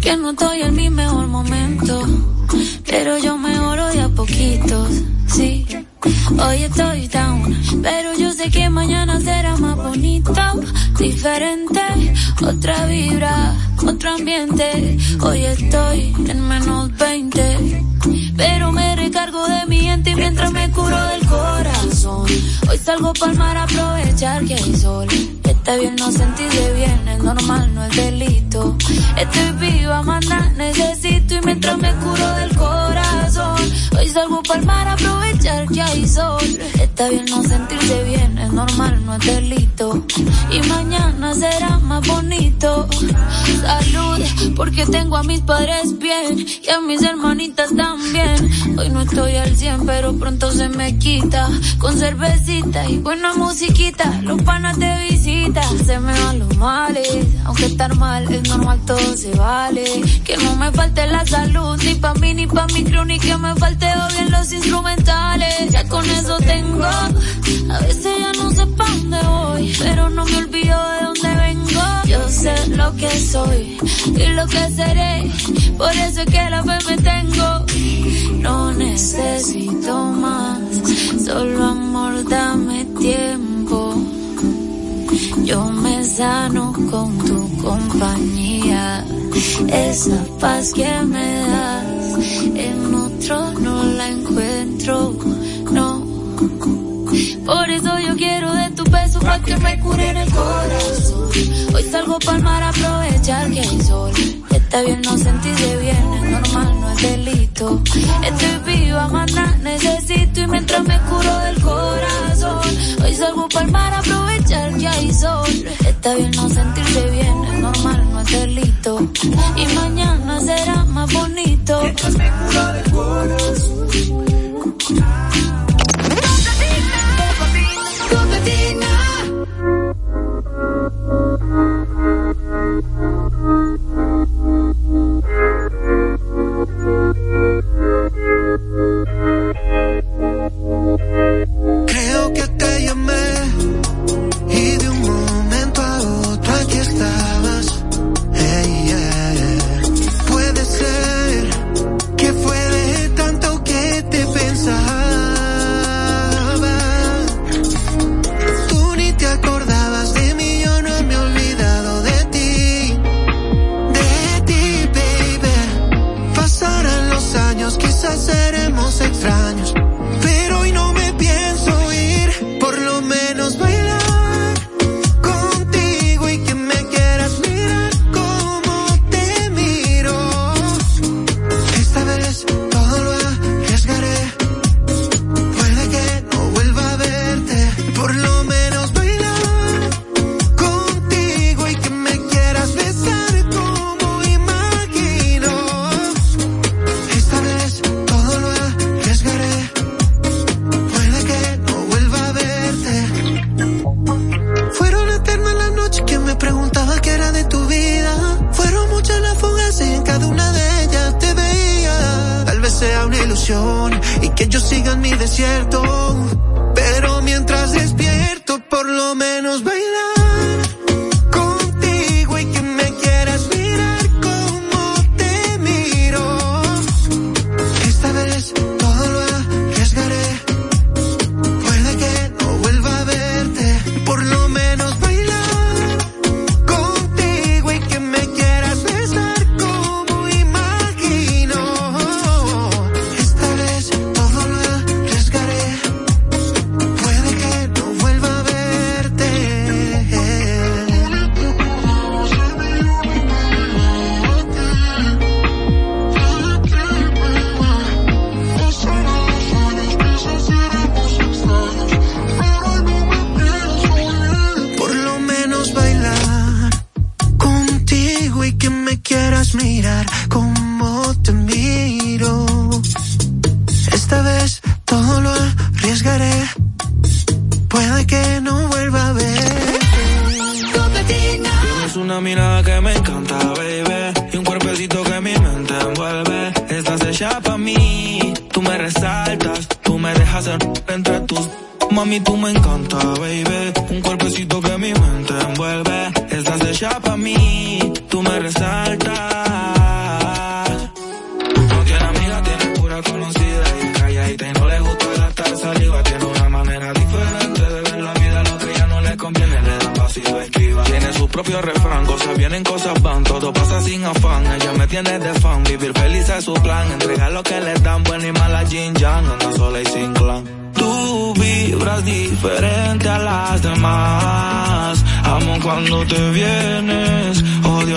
S13: que no estoy en mi mejor momento, pero yo mejoro de a poquitos, sí. Hoy estoy down, pero yo sé que mañana será más bonito, diferente, otra vibra, otro ambiente. Hoy estoy en menos 20, pero me recargo de mi gente mientras me curo del corazón. Hoy salgo pa'l mar a aprovechar que hay sol. Está bien no sentirse bien, es normal, no es delito. Estoy viva, manda, necesito y mientras me curo del corazón. Hoy salgo pa'l mar a aprovechar que hay sol. Está bien no sentirse bien, es normal, no es delito. Y mañana será más bonito. Salud, porque tengo a mis padres bien y a mis hermanitas también. Hoy no estoy al 100, pero pronto se me quita. Con cervecita y buena musiquita, los panas te visitan. Se me van los males, aunque estar mal es normal, todo se vale. Que no me falte la salud, ni pa' mí, ni pa' mi crew, ni que me falte bien los instrumentales. Ya con eso tengo, a veces ya no sé pa' dónde voy, pero no me olvido de dónde vengo. Yo sé lo que soy y lo que seré, por eso es que la fe me tengo. No necesito más, solo amor, dame tiempo. Yo me sano con tu compañía, esa paz que me das, pa' que me cure en el corazón. Hoy salgo pa'l mar a aprovechar que hay sol. Está bien no sentirse bien, es normal, no es delito. Estoy viva, manda, necesito y mientras me curo del corazón. Hoy salgo pa'l mar a aprovechar que hay sol. Está bien no sentirse bien, es normal, no es delito. Y mañana será más bonito. Mientras me curo del corazón.
S30: Creo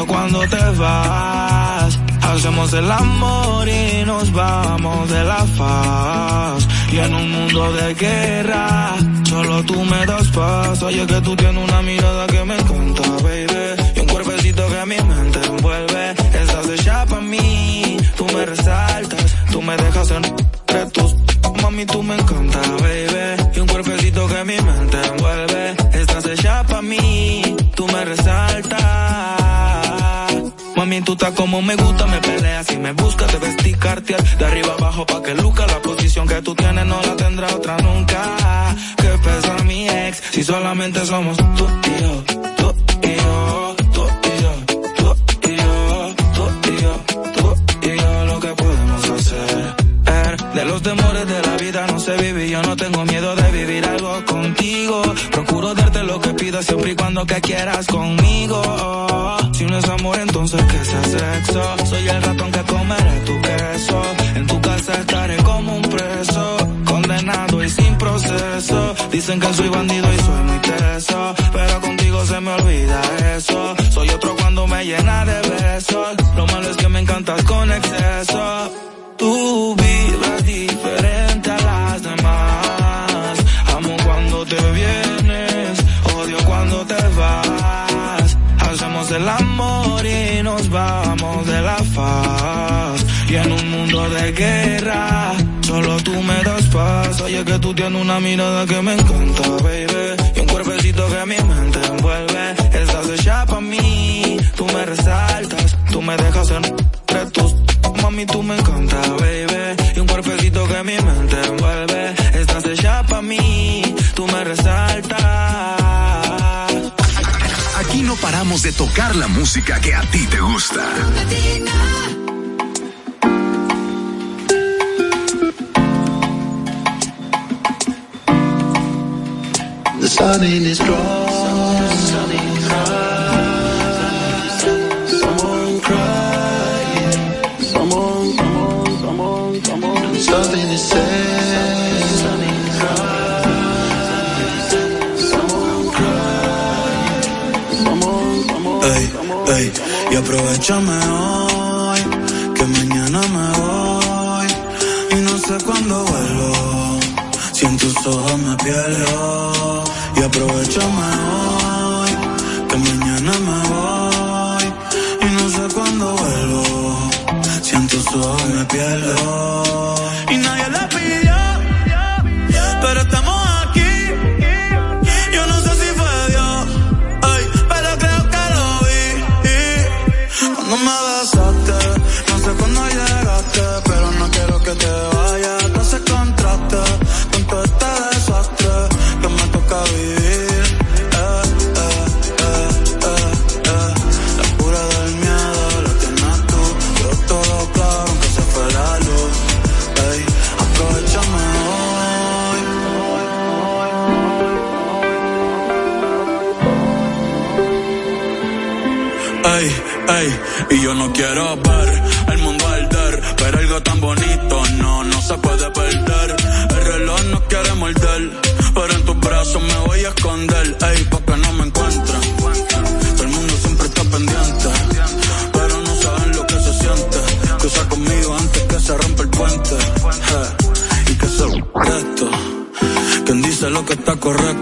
S9: cuando te vas. Hacemos el amor y nos vamos de la faz. Y en un mundo de guerra, solo tú me das paz. Oye que tú tienes una mirada que me encanta, baby. Y un cuerpecito que mi mente envuelve. Estás hecha pa' mí, tú me resaltas. Tú me dejas entre tus... Mami, tú me encanta, baby. Y un cuerpecito que mi mente envuelve. Estás hecha pa' mí, Tú estás como me gusta, me peleas y me buscas, debes cartier de arriba abajo pa' que luca la posición que tú tienes no la tendrá otra nunca. Que pesa mi ex, si solamente somos tú y yo, tú y yo, tú y yo, tú y yo, tú y yo, tú y yo, lo que podemos hacer. De los temores de la vida no se vive yo no tengo miedo de vivir algo contigo. Procuro darte lo que pidas siempre y cuando que quieras conmigo. Sexo. Soy el ratón que comeré tu queso. En tu casa estaré como un preso, condenado y sin proceso. Dicen que soy bandido y soy muy teso, pero contigo se me olvida eso. Soy otro cuando me llena de besos. Lo malo es que me encantas con exceso. Tú vibras Y en un mundo de guerra, solo tú me das paz. Oye que tú tienes una mirada que me encanta, baby. Y un cuerpecito que mi mente envuelve. Estás hecha pa' mí, tú me resaltas. Tú me dejas entre tus Mami, tú me encanta, baby. Y un cuerpecito que mi mente envuelve. Estás hecha pa' mí, tú me resaltas.
S10: Paramos de tocar la música que a ti te gusta.
S30: The sun in
S9: aprovechame hoy, que mañana me voy. Y no sé cuándo vuelvo, si en tus ojos me pierdo. Y aprovechame hoy, que mañana me voy. Y no sé cuándo vuelvo, si en tus ojos me pierdo.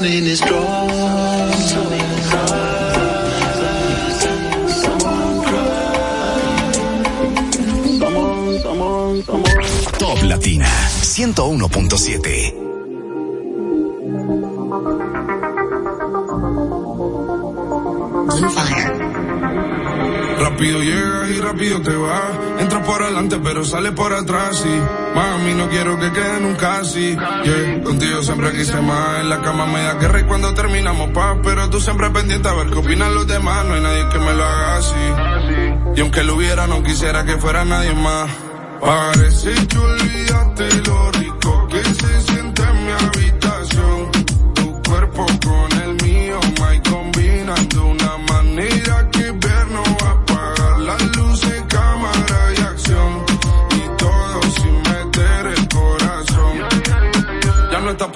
S29: Sun in his on.
S5: Top Latina 101.7.
S36: Rápido llegas y rápido te vas. Entras por adelante pero sales por atrás y mami no quiero que quede nunca así. Yeah, contigo siempre quise más. En la cama me da guerra y cuando terminamos paz. Pero tú siempre pendiente a ver qué opinan los demás. No hay nadie que me lo haga así. Y aunque lo hubiera no quisiera que fuera nadie más. Parece que olvidaste lo rico que se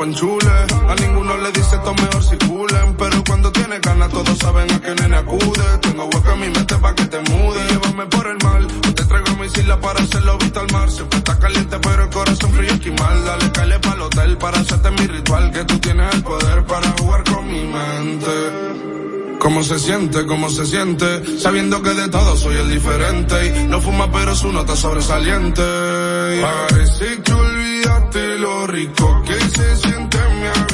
S36: A ninguno le dice esto mejor si culen. Pero cuando tiene ganas todos saben a qué nene acude. Tengo hueco en mi mente pa' que te mude. Llévame por el mal, te traigo mi isla para hacerlo visto al mar. Siempre está caliente pero el corazón frío esquimal. Dale, calle pa'l hotel para hacerte mi ritual. Que tú tienes el poder para jugar con mi mente. ¿Cómo se siente? ¿Cómo se siente? Sabiendo que de todo soy el diferente. Y no fuma, pero su nota sobresaliente. Que olvidaste lo rico que se siente en mi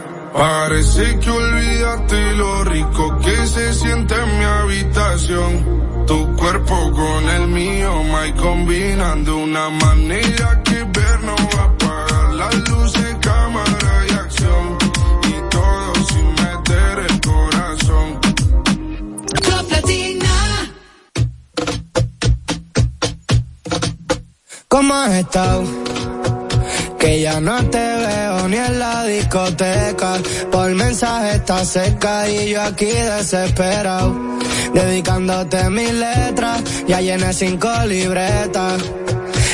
S36: Parece que olvidaste lo rico que se siente en mi habitación. Tu cuerpo con el mío, my combinan de una manera que ver no va a apagar las luces, cámara y acción. Y todo sin meter el corazón.
S37: ¿Cómo has estado? Que ya no te veo ni en la discoteca. Por mensaje estás cerca y yo aquí desesperado. Dedicándote mis letras, ya llené cinco libretas.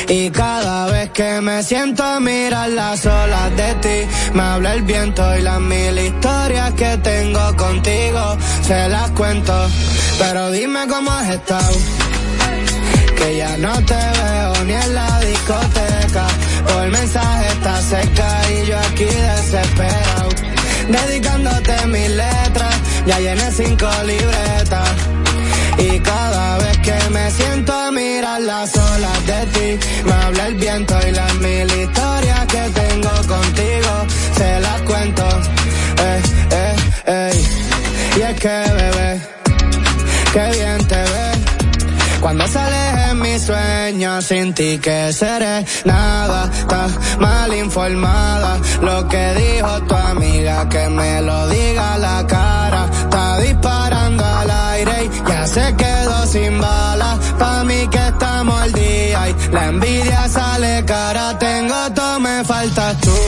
S37: Y cada vez que me siento a mirar las olas de ti, me habla el viento y las mil historias que tengo contigo, se las cuento. Pero dime cómo has estado que ya no te veo ni en la discoteca. Por mensaje está cerca y yo aquí desesperado. Dedicándote mis letras, ya llené cinco libretas. Y cada vez que me siento a mirar las olas de ti, me habla el viento y las mil historias que tengo contigo, se las cuento. Eh, eh, ey. Y es que bebé, qué bien te ves cuando sales mis sueños sin ti que seré nada, está mal informada. Lo que dijo tu amiga que me lo diga la cara, está disparando al aire y ya se quedó sin bala. Pa' mí que estamos al día y la envidia sale cara. Tengo todo, me faltas tú,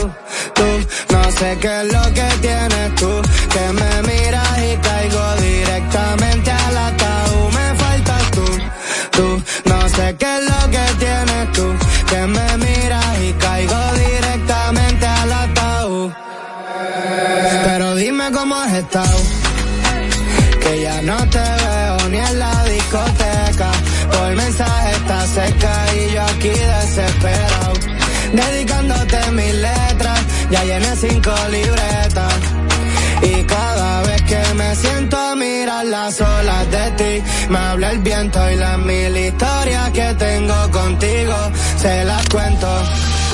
S37: tú. No sé qué es lo que tienes tú, que me que ya no te veo ni en la discoteca. Por mensaje está seca y yo aquí desesperado. Dedicándote mis letras, ya llené cinco libretas. Y cada vez que me siento a mirar las olas de ti, me habla el viento y las mil historias que tengo contigo, se las cuento.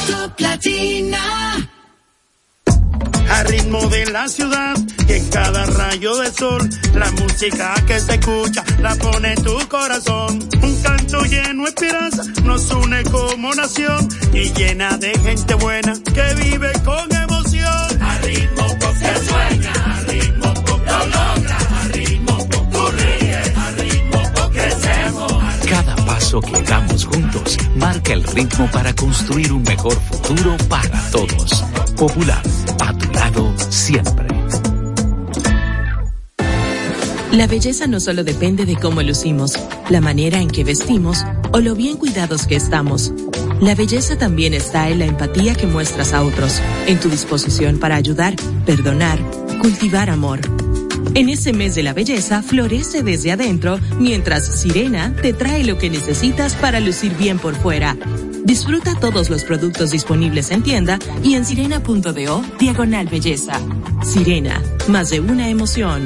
S38: Top Latina.
S39: Al ritmo de la ciudad y en cada rayo de sol la música que se escucha la pone tu corazón. Un canto lleno de esperanza nos une como nación y llena de gente buena que vive con emoción. Al ritmo que sueña
S4: paso que damos juntos marca el ritmo para construir un mejor futuro para todos. Popular, a tu lado siempre.
S21: La belleza no solo depende de cómo lucimos, la manera en que vestimos o lo bien cuidados que estamos. La belleza también está en la empatía que muestras a otros, en tu disposición para ayudar, perdonar, cultivar amor. En ese mes de la belleza, florece desde adentro, mientras Sirena te trae lo que necesitas para lucir bien por fuera. Disfruta todos los productos disponibles en tienda y en sirena.do, diagonal belleza. Sirena, más de una emoción.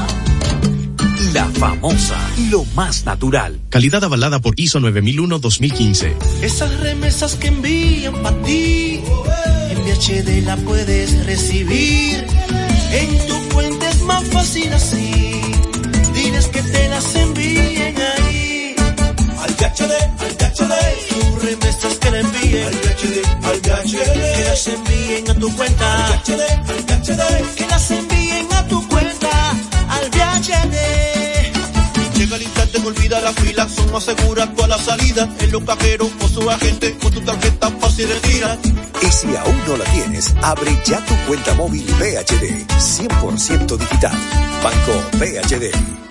S4: La famosa, lo más natural.
S19: Calidad avalada por ISO 9001-2015.
S30: Esas remesas que envían para ti, en VHD la puedes recibir. En tu cuenta es más fácil así. Diles que te las envíen ahí. Al VHD, al VHD. Tus remesas que le envíen. Al VHD, al VHD. Que las envíen a tu cuenta. Al VHD, al VHD. Que las envíen olvida la fila, son más seguras toda la salida. En los cajeros o su agente, con tu tarjeta fácil retira.
S40: Y si aún no la tienes, abre ya tu cuenta móvil BHD, 100% digital. Banco BHD.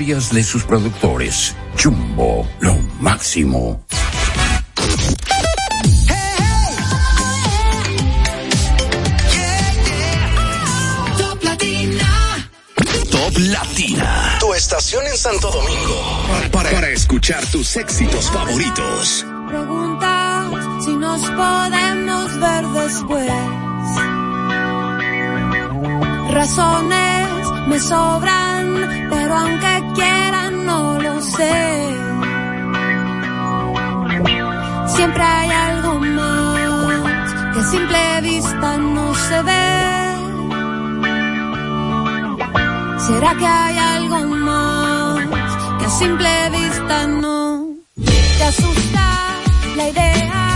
S41: de sus productores. Jumbo, lo máximo.
S38: Top Latina.
S10: Top Latina. Tu estación en Santo Domingo. Para, para escuchar tus éxitos favoritos.
S42: Pregunta si nos podemos ver después. Razones me sobran, pero aunque quieran no lo sé. Siempre hay algo más que a simple vista no se ve. ¿Será que hay algo más que a simple vista no te asusta la idea?